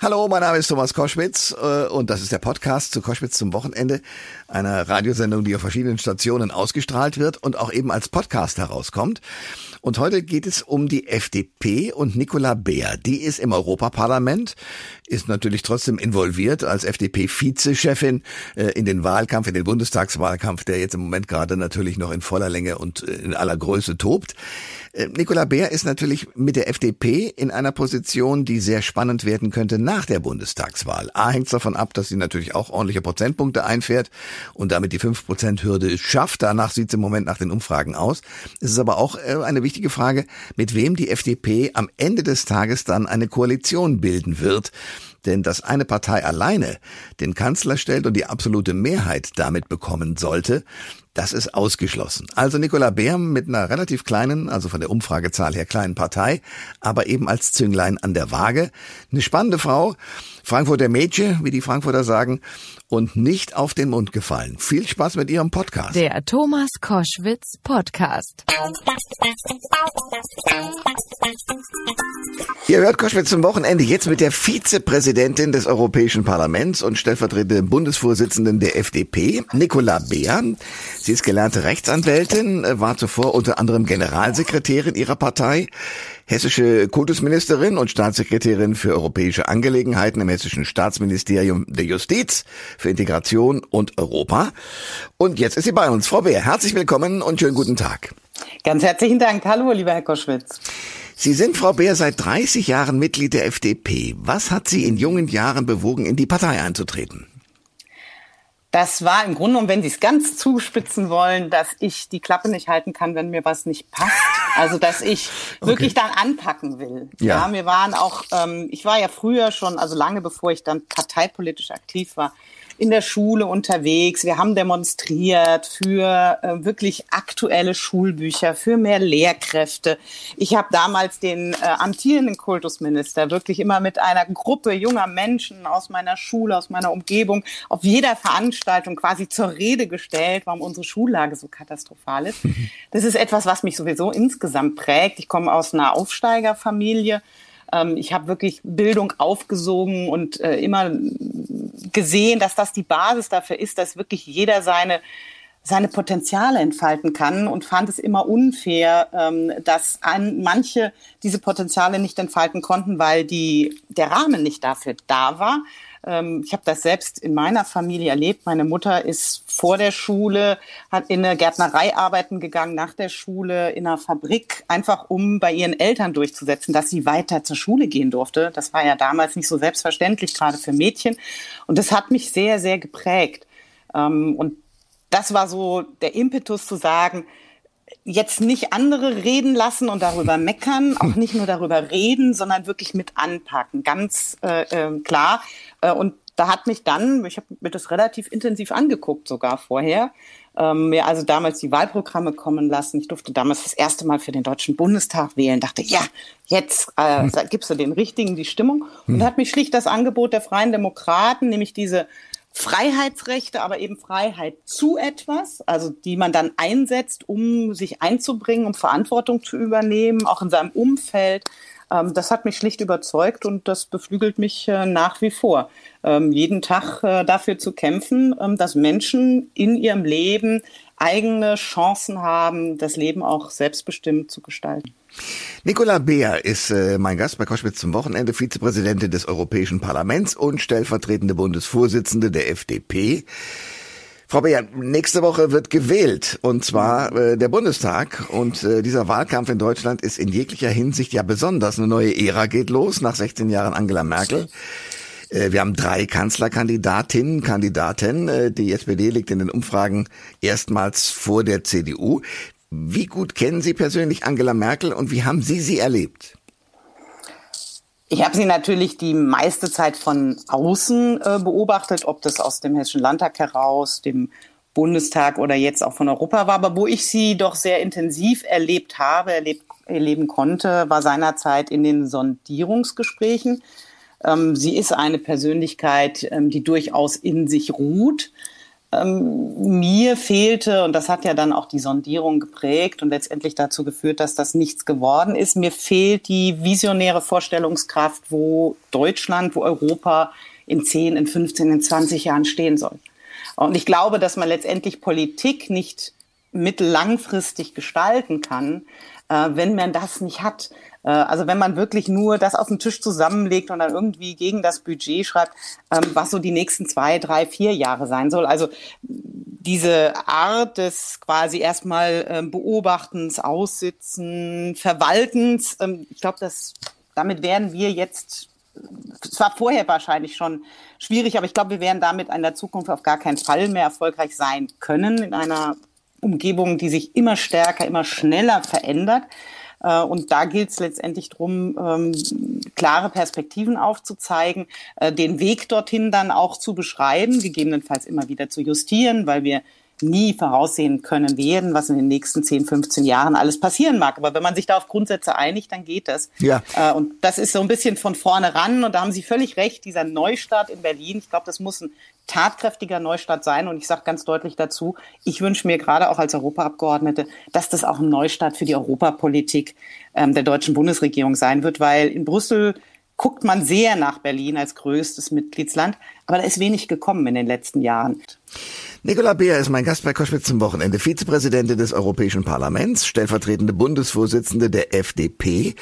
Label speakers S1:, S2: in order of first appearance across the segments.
S1: Hallo, mein Name ist Thomas Koschwitz äh, und das ist der Podcast zu Koschwitz zum Wochenende, einer Radiosendung, die auf verschiedenen Stationen ausgestrahlt wird und auch eben als Podcast herauskommt. Und heute geht es um die FDP und Nicola Beer. Die ist im Europaparlament, ist natürlich trotzdem involviert als FDP-Vizechefin äh, in den Wahlkampf, in den Bundestagswahlkampf, der jetzt im Moment gerade natürlich noch in voller Länge und äh, in aller Größe tobt. Äh, Nicola Beer ist natürlich mit der FDP in einer Position, die sehr spannend werden könnte nach der Bundestagswahl. A hängt davon ab, dass sie natürlich auch ordentliche Prozentpunkte einfährt und damit die 5%-Hürde schafft. Danach sieht es im Moment nach den Umfragen aus. Es ist aber auch eine wichtige Frage, mit wem die FDP am Ende des Tages dann eine Koalition bilden wird. Denn dass eine Partei alleine den Kanzler stellt und die absolute Mehrheit damit bekommen sollte, das ist ausgeschlossen. Also Nicola Beer mit einer relativ kleinen, also von der Umfragezahl her kleinen Partei, aber eben als Zünglein an der Waage. Eine spannende Frau, Frankfurter Mädchen, wie die Frankfurter sagen, und nicht auf den Mund gefallen. Viel Spaß mit Ihrem Podcast.
S2: Der Thomas Koschwitz Podcast.
S1: Ihr hört Koschwitz zum Wochenende jetzt mit der Vizepräsidentin des Europäischen Parlaments und stellvertretenden Bundesvorsitzenden der FDP, Nicola Beer. Sie ist gelernte Rechtsanwältin, war zuvor unter anderem Generalsekretärin ihrer Partei, hessische Kultusministerin und Staatssekretärin für europäische Angelegenheiten im hessischen Staatsministerium der Justiz für Integration und Europa. Und jetzt ist sie bei uns. Frau Beer, herzlich willkommen und schönen guten Tag.
S3: Ganz herzlichen Dank. Hallo, lieber Herr Koschwitz.
S1: Sie sind, Frau Beer, seit 30 Jahren Mitglied der FDP. Was hat Sie in jungen Jahren bewogen, in die Partei einzutreten?
S3: Das war im Grunde, und wenn Sie es ganz zuspitzen wollen, dass ich die Klappe nicht halten kann, wenn mir was nicht passt. Also, dass ich okay. wirklich dann anpacken will. Ja. ja, wir waren auch, ähm, ich war ja früher schon, also lange bevor ich dann parteipolitisch aktiv war, in der Schule unterwegs. Wir haben demonstriert für äh, wirklich aktuelle Schulbücher, für mehr Lehrkräfte. Ich habe damals den äh, amtierenden Kultusminister wirklich immer mit einer Gruppe junger Menschen aus meiner Schule, aus meiner Umgebung auf jeder Veranstaltung quasi zur Rede gestellt, warum unsere Schullage so katastrophal ist. Das ist etwas, was mich sowieso insgesamt prägt. Ich komme aus einer Aufsteigerfamilie. Ähm, ich habe wirklich Bildung aufgesogen und äh, immer gesehen, dass das die Basis dafür ist, dass wirklich jeder seine seine Potenziale entfalten kann und fand es immer unfair, ähm, dass an manche diese Potenziale nicht entfalten konnten, weil die, der Rahmen nicht dafür da war. Ähm, ich habe das selbst in meiner Familie erlebt. Meine Mutter ist vor der Schule, hat in eine Gärtnerei arbeiten gegangen, nach der Schule in einer Fabrik, einfach um bei ihren Eltern durchzusetzen, dass sie weiter zur Schule gehen durfte. Das war ja damals nicht so selbstverständlich, gerade für Mädchen. Und das hat mich sehr, sehr geprägt. Ähm, und das war so der Impetus zu sagen, jetzt nicht andere reden lassen und darüber meckern, auch nicht nur darüber reden, sondern wirklich mit anpacken, ganz äh, äh, klar. Äh, und da hat mich dann, ich habe mir das relativ intensiv angeguckt sogar vorher, ähm, mir also damals die Wahlprogramme kommen lassen. Ich durfte damals das erste Mal für den Deutschen Bundestag wählen, dachte, ja, jetzt äh, hm. gibst du den Richtigen die Stimmung. Und hm. hat mich schlicht das Angebot der Freien Demokraten, nämlich diese Freiheitsrechte, aber eben Freiheit zu etwas, also die man dann einsetzt, um sich einzubringen, um Verantwortung zu übernehmen, auch in seinem Umfeld. Ähm, das hat mich schlicht überzeugt und das beflügelt mich äh, nach wie vor, ähm, jeden Tag äh, dafür zu kämpfen, ähm, dass Menschen in ihrem Leben eigene Chancen haben, das Leben auch selbstbestimmt zu gestalten.
S1: Nicola Beer ist äh, mein Gast bei Koschwitz zum Wochenende, Vizepräsidentin des Europäischen Parlaments und stellvertretende Bundesvorsitzende der FDP. Frau Beer, nächste Woche wird gewählt und zwar äh, der Bundestag und äh, dieser Wahlkampf in Deutschland ist in jeglicher Hinsicht ja besonders. Eine neue Ära geht los nach 16 Jahren Angela Merkel. Äh, wir haben drei Kanzlerkandidatinnen, Kandidaten. Äh, die SPD liegt in den Umfragen erstmals vor der CDU. Wie gut kennen Sie persönlich Angela Merkel und wie haben Sie sie erlebt?
S3: Ich habe sie natürlich die meiste Zeit von außen äh, beobachtet, ob das aus dem Hessischen Landtag heraus, dem Bundestag oder jetzt auch von Europa war. Aber wo ich sie doch sehr intensiv erlebt habe, erlebt, erleben konnte, war seinerzeit in den Sondierungsgesprächen. Ähm, sie ist eine Persönlichkeit, ähm, die durchaus in sich ruht Ähm, mir fehlte, und das hat ja dann auch die Sondierung geprägt und letztendlich dazu geführt, dass das nichts geworden ist, mir fehlt die visionäre Vorstellungskraft, wo Deutschland, wo Europa in 10, in 15, in 20 Jahren stehen soll. Und ich glaube, dass man letztendlich Politik nicht mittellangfristig gestalten kann, äh, wenn man das nicht hat. Äh, also wenn man wirklich nur das auf den Tisch zusammenlegt und dann irgendwie gegen das Budget schreibt, ähm, was so die nächsten zwei, drei, vier Jahre sein soll. Also diese Art des quasi erstmal ähm, Beobachtens, Aussitzen, Verwaltens, ähm, ich glaube, dass damit werden wir jetzt es war vorher wahrscheinlich schon schwierig, aber ich glaube, wir werden damit in der Zukunft auf gar keinen Fall mehr erfolgreich sein können in einer Umgebung, die sich immer stärker, immer schneller verändert. Äh, und da gilt es letztendlich darum, ähm, klare Perspektiven aufzuzeigen, äh, den Weg dorthin dann auch zu beschreiben, gegebenenfalls immer wieder zu justieren, weil wir nie voraussehen können werden, was in den nächsten 10, 15 Jahren alles passieren mag. Aber wenn man sich da auf Grundsätze einigt, dann geht das. Ja. Äh, und das ist so ein bisschen von vorne ran. Und da haben Sie völlig recht, dieser Neustart in Berlin, ich glaube, das muss ein tatkräftiger Neustart sein. Und ich sage ganz deutlich dazu, ich wünsche mir gerade auch als Europaabgeordnete, dass das auch ein Neustart für die Europapolitik ähm, der deutschen Bundesregierung sein wird, weil in Brüssel guckt man sehr nach Berlin als größtes Mitgliedsland, aber da ist wenig gekommen in den letzten Jahren.
S1: Nicola Beer ist mein Gast bei Koschwitz zum Wochenende, Vizepräsidentin des Europäischen Parlaments, stellvertretende Bundesvorsitzende der FDP.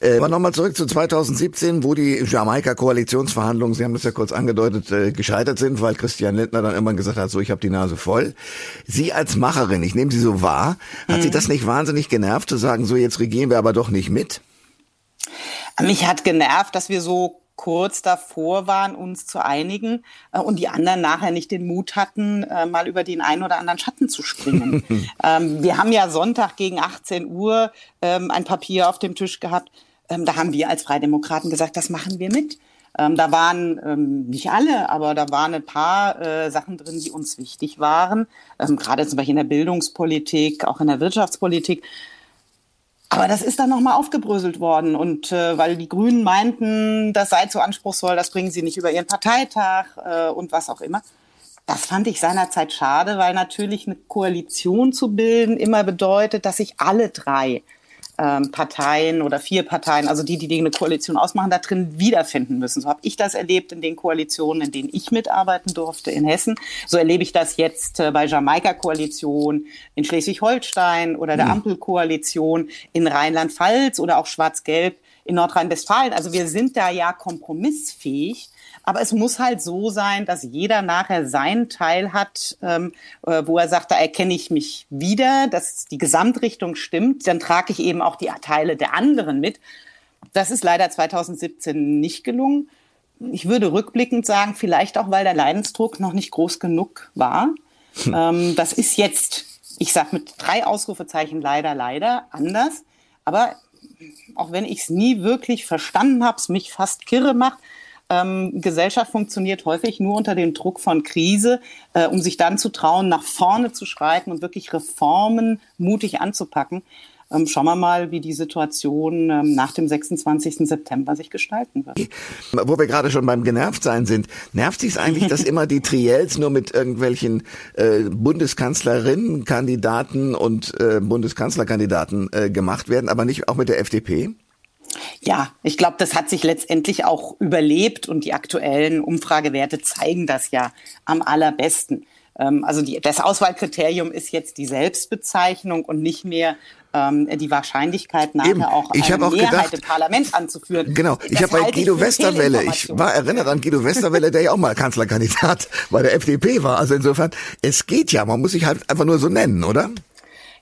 S1: Äh, aber nochmal zurück zu 2017, wo die Jamaika-Koalitionsverhandlungen, Sie haben das ja kurz angedeutet, äh, gescheitert sind, weil Christian Lindner dann irgendwann gesagt hat, so, ich habe die Nase voll. Sie als Macherin, ich nehme Sie so wahr, hat mhm. Sie das nicht wahnsinnig genervt, zu sagen, so, jetzt regieren wir aber doch nicht mit?
S3: Mich hat genervt, dass wir so kurz davor waren, uns zu einigen äh, und die anderen nachher nicht den Mut hatten, äh, mal über den einen oder anderen Schatten zu springen. ähm, wir haben ja Sonntag gegen 18 Uhr ähm, ein Papier auf dem Tisch gehabt. Ähm, da haben wir als Freidemokraten gesagt, das machen wir mit. Ähm, da waren ähm, nicht alle, aber da waren ein paar äh, Sachen drin, die uns wichtig waren. Ähm, gerade zum Beispiel in der Bildungspolitik, auch in der Wirtschaftspolitik. Aber das ist dann nochmal aufgebröselt worden. Und äh, weil die Grünen meinten, das sei zu anspruchsvoll, das bringen sie nicht über ihren Parteitag äh, und was auch immer. Das fand ich seinerzeit schade, weil natürlich eine Koalition zu bilden immer bedeutet, dass sich alle drei ähm, Parteien oder vier Parteien, also die, die eine Koalition ausmachen, da drin wiederfinden müssen. So habe ich das erlebt in den Koalitionen, in denen ich mitarbeiten durfte in Hessen. So erlebe ich das jetzt äh, bei Jamaika-Koalition in Schleswig-Holstein oder der mhm. Ampelkoalition in Rheinland-Pfalz oder auch Schwarz-Gelb in Nordrhein-Westfalen. Also wir sind da ja kompromissfähig. Aber es muss halt so sein, dass jeder nachher seinen Teil hat, ähm, äh, wo er sagt, da erkenne ich mich wieder, dass die Gesamtrichtung stimmt. Dann trage ich eben auch die Teile der anderen mit. Das ist leider 2017 nicht gelungen. Ich würde rückblickend sagen, vielleicht auch, weil der Leidensdruck noch nicht groß genug war. Hm. Ähm, das ist jetzt, ich sage mit drei Ausrufezeichen leider, leider anders. Aber auch wenn ich es nie wirklich verstanden habe, es mich fast kirre macht, ähm, Gesellschaft funktioniert häufig nur unter dem Druck von Krise, äh, um sich dann zu trauen, nach vorne zu schreiten und wirklich Reformen mutig anzupacken. Ähm, schauen wir mal, wie die Situation ähm, nach dem 26. September sich gestalten wird.
S1: Wo wir gerade schon beim Genervtsein sind, nervt sich eigentlich, dass immer die Triels nur mit irgendwelchen äh, Bundeskanzlerinnenkandidaten und äh, Bundeskanzlerkandidaten äh, gemacht werden, aber nicht auch mit der FDP?
S3: Ja, ich glaube, das hat sich letztendlich auch überlebt und die aktuellen Umfragewerte zeigen das ja am allerbesten. Ähm, also die, das Auswahlkriterium ist jetzt die Selbstbezeichnung und nicht mehr ähm, die Wahrscheinlichkeit nachher Eben. auch
S1: ich
S3: eine
S1: auch
S3: Mehrheit
S1: gedacht,
S3: im Parlament anzuführen.
S1: Genau, ich habe bei Guido Westerwelle, ich war erinnert an Guido Westerwelle, der ja auch mal Kanzlerkandidat bei der FDP war. Also insofern, es geht ja, man muss sich halt einfach nur so nennen, oder?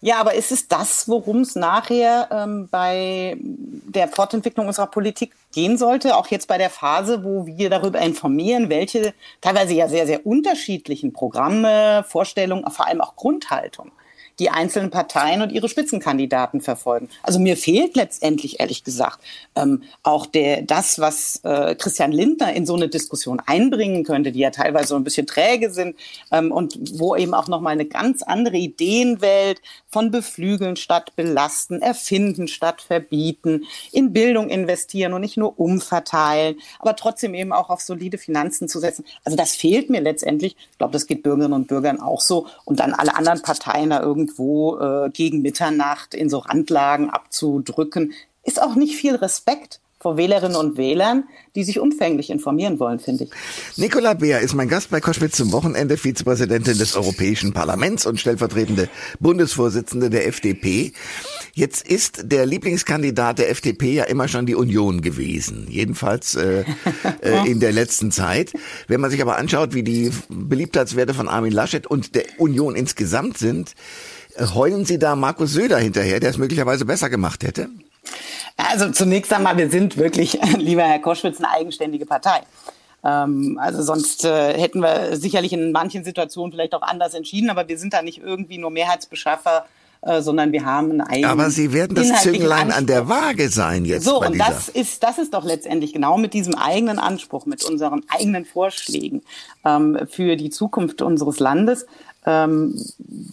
S3: Ja, aber ist es das, worum es nachher ähm, bei der Fortentwicklung unserer Politik gehen sollte? Auch jetzt bei der Phase, wo wir darüber informieren, welche teilweise ja sehr, sehr unterschiedlichen Programme, Vorstellungen, vor allem auch Grundhaltung die einzelnen Parteien und ihre Spitzenkandidaten verfolgen. Also mir fehlt letztendlich, ehrlich gesagt, ähm, auch der, das, was äh, Christian Lindner in so eine Diskussion einbringen könnte, die ja teilweise so ein bisschen träge sind ähm, und wo eben auch nochmal eine ganz andere Ideenwelt von beflügeln statt belasten, erfinden statt verbieten, in Bildung investieren und nicht nur umverteilen, aber trotzdem eben auch auf solide Finanzen zu setzen. Also das fehlt mir letztendlich. Ich glaube, das geht Bürgerinnen und Bürgern auch so. Und dann alle anderen Parteien da irgendwo äh, gegen Mitternacht in so Randlagen abzudrücken, ist auch nicht viel Respekt vor Wählerinnen und Wählern, die sich umfänglich informieren wollen, finde ich.
S1: Nicola Beer ist mein Gast bei Koschwitz zum Wochenende, Vizepräsidentin des Europäischen Parlaments und stellvertretende Bundesvorsitzende der FDP. Jetzt ist der Lieblingskandidat der FDP ja immer schon die Union gewesen, jedenfalls äh, äh, in der letzten Zeit. Wenn man sich aber anschaut, wie die Beliebtheitswerte von Armin Laschet und der Union insgesamt sind, heulen Sie da Markus Söder hinterher, der es möglicherweise besser gemacht hätte?
S3: Also zunächst einmal, wir sind wirklich, lieber Herr Koschwitz, eine eigenständige Partei. Ähm, also sonst äh, hätten wir sicherlich in manchen Situationen vielleicht auch anders entschieden, aber wir sind da nicht irgendwie nur Mehrheitsbeschaffer äh, sondern wir haben einen eigenen.
S1: Aber Sie werden das Zünglein an der Waage sein jetzt.
S3: So, und das ist, das ist doch letztendlich genau mit diesem eigenen Anspruch, mit unseren eigenen Vorschlägen ähm, für die Zukunft unseres Landes. Ähm,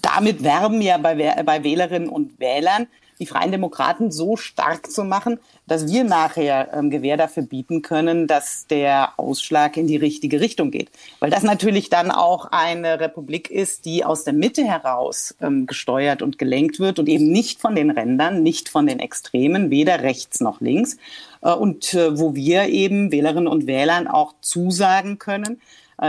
S3: damit werben ja bei, bei Wählerinnen und Wählern die Freien Demokraten so stark zu machen, dass wir nachher ähm, Gewähr dafür bieten können, dass der Ausschlag in die richtige Richtung geht. Weil das natürlich dann auch eine Republik ist, die aus der Mitte heraus ähm, gesteuert und gelenkt wird und eben nicht von den Rändern, nicht von den Extremen, weder rechts noch links. Äh, und äh, wo wir eben Wählerinnen und Wählern auch zusagen können,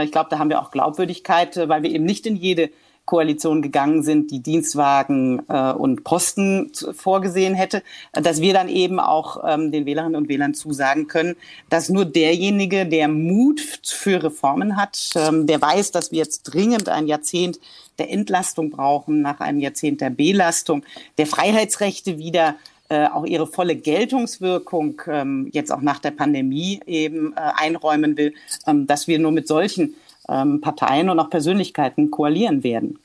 S3: ich glaube, da haben wir auch Glaubwürdigkeit, äh, weil wir eben nicht in jede Koalition gegangen sind, die Dienstwagen äh, und Posten vorgesehen hätte, dass wir dann eben auch ähm, den Wählerinnen und Wählern zusagen können, dass nur derjenige, der Mut für Reformen hat, ähm, der weiß, dass wir jetzt dringend ein Jahrzehnt der Entlastung brauchen, nach einem Jahrzehnt der Belastung, der Freiheitsrechte wieder äh, auch ihre volle Geltungswirkung ähm, jetzt auch nach der Pandemie eben äh, einräumen will, ähm, dass wir nur mit solchen ähm, Parteien und auch Persönlichkeiten koalieren werden.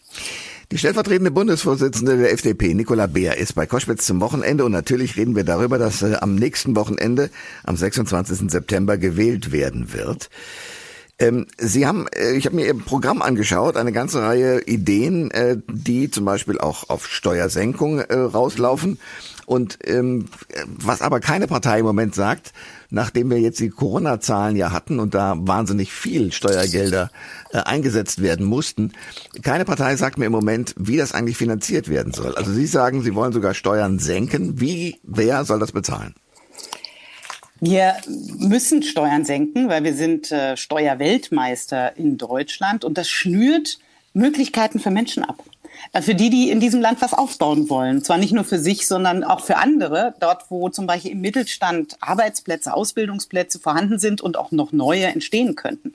S1: Die stellvertretende Bundesvorsitzende der FDP, Nicola Beer, ist bei Koschwitz zum Wochenende und natürlich reden wir darüber, dass äh, am nächsten Wochenende, am 26. September, gewählt werden wird. Ähm, Sie haben, äh, ich habe mir Ihr Programm angeschaut, eine ganze Reihe Ideen, äh, die zum Beispiel auch auf Steuersenkung rauslaufen. Und ähm, was aber keine Partei im Moment sagt, nachdem wir jetzt die Corona-Zahlen ja hatten und da wahnsinnig viel Steuergelder äh, eingesetzt werden mussten, keine Partei sagt mir im Moment, wie das eigentlich finanziert werden soll. Also Sie sagen, Sie wollen sogar Steuern senken. Wie, wer soll das bezahlen?
S3: Wir müssen Steuern senken, weil wir sind äh, Steuerweltmeister in Deutschland und das schnürt Möglichkeiten für Menschen ab. Äh, für die, die in diesem Land was aufbauen wollen. Zwar nicht nur für sich, sondern auch für andere. Dort, wo zum Beispiel im Mittelstand Arbeitsplätze, Ausbildungsplätze vorhanden sind und auch noch neue entstehen könnten.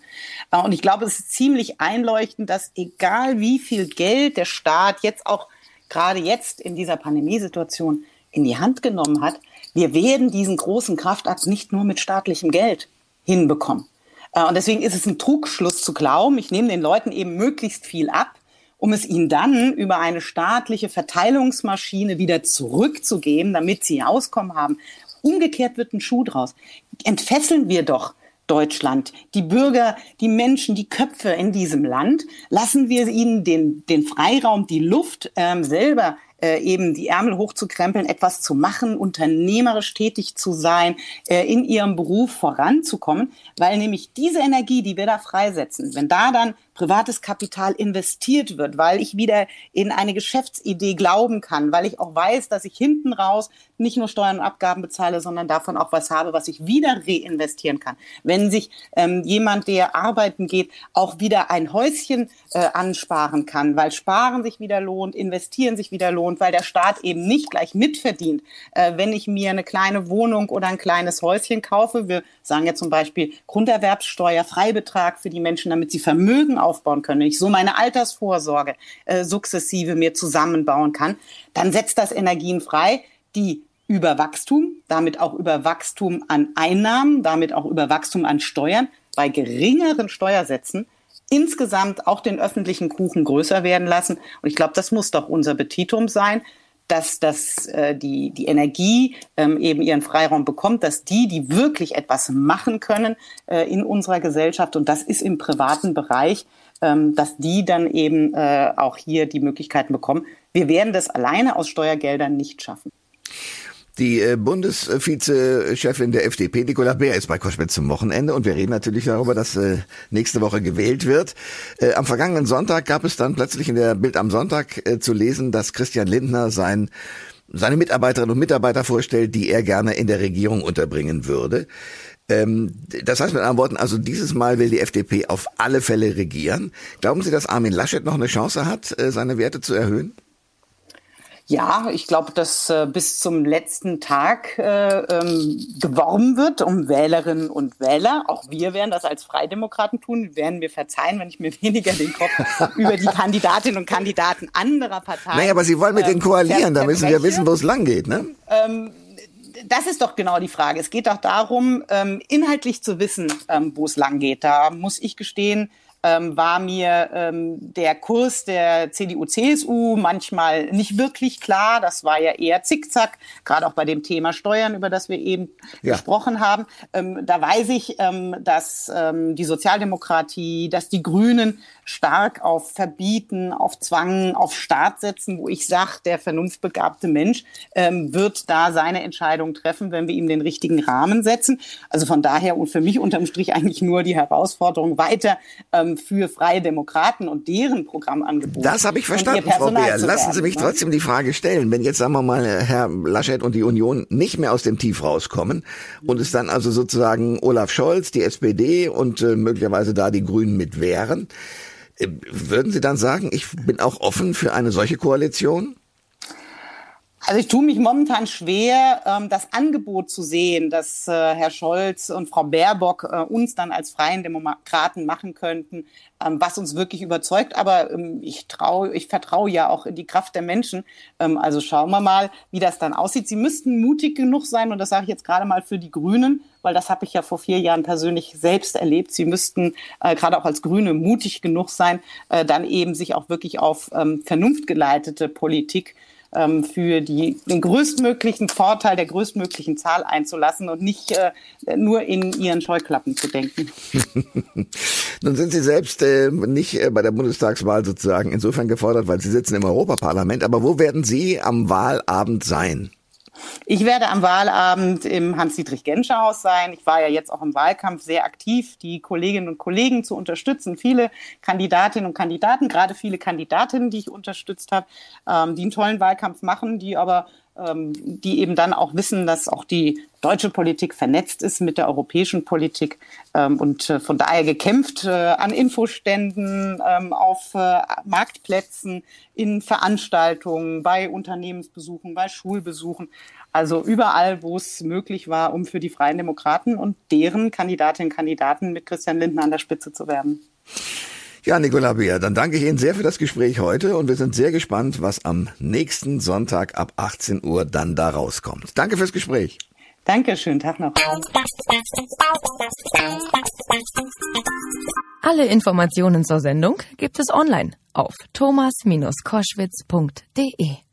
S3: Äh, und ich glaube, es ist ziemlich einleuchtend, dass egal wie viel Geld der Staat jetzt auch gerade jetzt in dieser Pandemiesituation in die Hand genommen hat, wir werden diesen großen Kraftakt nicht nur mit staatlichem Geld hinbekommen. Äh, und deswegen ist es ein Trugschluss zu glauben, ich nehme den Leuten eben möglichst viel ab, um es ihnen dann über eine staatliche Verteilungsmaschine wieder zurückzugeben, damit sie Auskommen haben. Umgekehrt wird ein Schuh draus. Entfesseln wir doch Deutschland, die Bürger, die Menschen, die Köpfe in diesem Land, lassen wir ihnen den, den Freiraum, die Luft ähm, selber äh, eben die Ärmel hochzukrempeln, etwas zu machen, unternehmerisch tätig zu sein, äh, in ihrem Beruf voranzukommen, weil nämlich diese Energie, die wir da freisetzen, wenn da dann privates Kapital investiert wird, weil ich wieder in eine Geschäftsidee glauben kann, weil ich auch weiß, dass ich hinten raus nicht nur Steuern und Abgaben bezahle, sondern davon auch was habe, was ich wieder reinvestieren kann. Wenn sich ähm, jemand, der arbeiten geht, auch wieder ein Häuschen äh, ansparen kann, weil Sparen sich wieder lohnt, investieren sich wieder lohnt, weil der Staat eben nicht gleich mitverdient, äh, wenn ich mir eine kleine Wohnung oder ein kleines Häuschen kaufe. Wir sagen ja zum Beispiel Grunderwerbssteuer, Freibetrag für die Menschen, damit sie Vermögen aufbauen können, ich so meine Altersvorsorge äh, sukzessive mir zusammenbauen kann, dann setzt das Energien frei, die über Wachstum, damit auch über Wachstum an Einnahmen, damit auch über Wachstum an Steuern bei geringeren Steuersätzen insgesamt auch den öffentlichen Kuchen größer werden lassen. Und ich glaube, das muss doch unser Betitum sein, dass, dass äh, die, die Energie ähm, eben ihren Freiraum bekommt, dass die, die wirklich etwas machen können äh, in unserer Gesellschaft, und das ist im privaten Bereich, ähm, dass die dann eben äh, auch hier die Möglichkeiten bekommen. Wir werden das alleine aus Steuergeldern nicht schaffen.
S1: Die äh, Bundesvizechefin der FDP, Nicola Beer, ist bei Koschwitz zum Wochenende und wir reden natürlich darüber, dass äh, nächste Woche gewählt wird. Äh, am vergangenen Sonntag gab es dann plötzlich in der Bild am Sonntag zu lesen, dass Christian Lindner sein seine Mitarbeiterinnen und Mitarbeiter vorstellt, die er gerne in der Regierung unterbringen würde. Ähm, das heißt mit anderen Worten, also dieses Mal will die FDP auf alle Fälle regieren. Glauben Sie, dass Armin Laschet noch eine Chance hat, seine Werte zu erhöhen?
S3: Ja, ich glaube, dass äh, bis zum letzten Tag äh, ähm, geworben wird um Wählerinnen und Wähler. Auch wir werden das als Freidemokraten tun. Werden wir verzeihen, wenn ich mir weniger den Kopf über die Kandidatinnen und Kandidaten anderer Parteien.
S1: Naja, aber Sie wollen mit äh, denen koalieren, da müssen wir wissen, wo es lang geht, ne? Ähm,
S3: das ist doch genau die Frage. Es geht doch darum, ähm, inhaltlich zu wissen, ähm, wo es lang geht. Da muss ich gestehen, ähm, war mir ähm, der Kurs der CDU-CSU manchmal nicht wirklich klar. Das war ja eher zickzack, gerade auch bei dem Thema Steuern, über das wir eben ja. gesprochen haben. Ähm, da weiß ich, ähm, dass ähm, die Sozialdemokratie, dass die Grünen stark auf Verbieten, auf Zwang, auf Staat setzen, wo ich sage, der vernunftbegabte Mensch ähm, wird da seine Entscheidung treffen, wenn wir ihm den richtigen Rahmen setzen. Also von daher und für mich unterm Strich eigentlich nur die Herausforderung weiter ähm, für Freie Demokraten und deren Programmangebote.
S1: Das habe ich verstanden, Frau Beer. Lassen Sie mich ne? trotzdem die Frage stellen. Wenn jetzt, sagen wir mal, Herr Laschet und die Union nicht mehr aus dem Tief rauskommen und es dann also sozusagen Olaf Scholz, die SPD und äh, möglicherweise da die Grünen mit wären, äh, würden Sie dann sagen, ich bin auch offen für eine solche Koalition?
S3: Also ich tue mich momentan schwer, ähm, das Angebot zu sehen, dass äh, Herr Scholz und Frau Baerbock äh, uns dann als freien Demokraten machen könnten, ähm, was uns wirklich überzeugt. Aber ähm, ich traue, ich vertraue ja auch in die Kraft der Menschen. Also schauen wir mal, wie das dann aussieht. Sie müssten mutig genug sein, und das sage ich jetzt gerade mal für die Grünen, weil das habe ich ja vor vier Jahren persönlich selbst erlebt. Sie müssten äh, gerade auch als Grüne mutig genug sein, äh, dann eben sich auch wirklich auf ähm, vernunftgeleitete Politik ähm, für die, den größtmöglichen Vorteil der größtmöglichen Zahl einzulassen und nicht äh, nur in ihren Scheuklappen zu denken.
S1: Nun sind Sie selbst äh, nicht äh, bei der Bundestagswahl sozusagen insofern gefordert, weil Sie sitzen im Europaparlament. Aber wo werden Sie am Wahlabend sein?
S3: Ich werde am Wahlabend im Hans-Dietrich-Genscher-Haus sein. Ich war ja jetzt auch im Wahlkampf sehr aktiv, die Kolleginnen und Kollegen zu unterstützen. Viele Kandidatinnen und Kandidaten, gerade viele Kandidatinnen, die ich unterstützt habe, ähm, die einen tollen Wahlkampf machen, die aber die eben dann auch wissen, dass auch die deutsche Politik vernetzt ist mit der europäischen Politik ähm, und äh, von daher gekämpft äh, an Infoständen, ähm, auf äh, Marktplätzen, in Veranstaltungen, bei Unternehmensbesuchen, bei Schulbesuchen. Also überall, wo es möglich war, um für die Freien Demokraten und deren Kandidatinnen und Kandidaten mit Christian Lindner an der Spitze zu werben.
S1: Ja, Nicola Beer, dann danke ich Ihnen sehr für das Gespräch heute und wir sind sehr gespannt, was am nächsten Sonntag ab 18 Uhr dann da rauskommt. Danke fürs Gespräch.
S3: Danke, schönen Tag noch.
S2: Alle Informationen zur Sendung gibt es online auf thomas-koschwitz.de.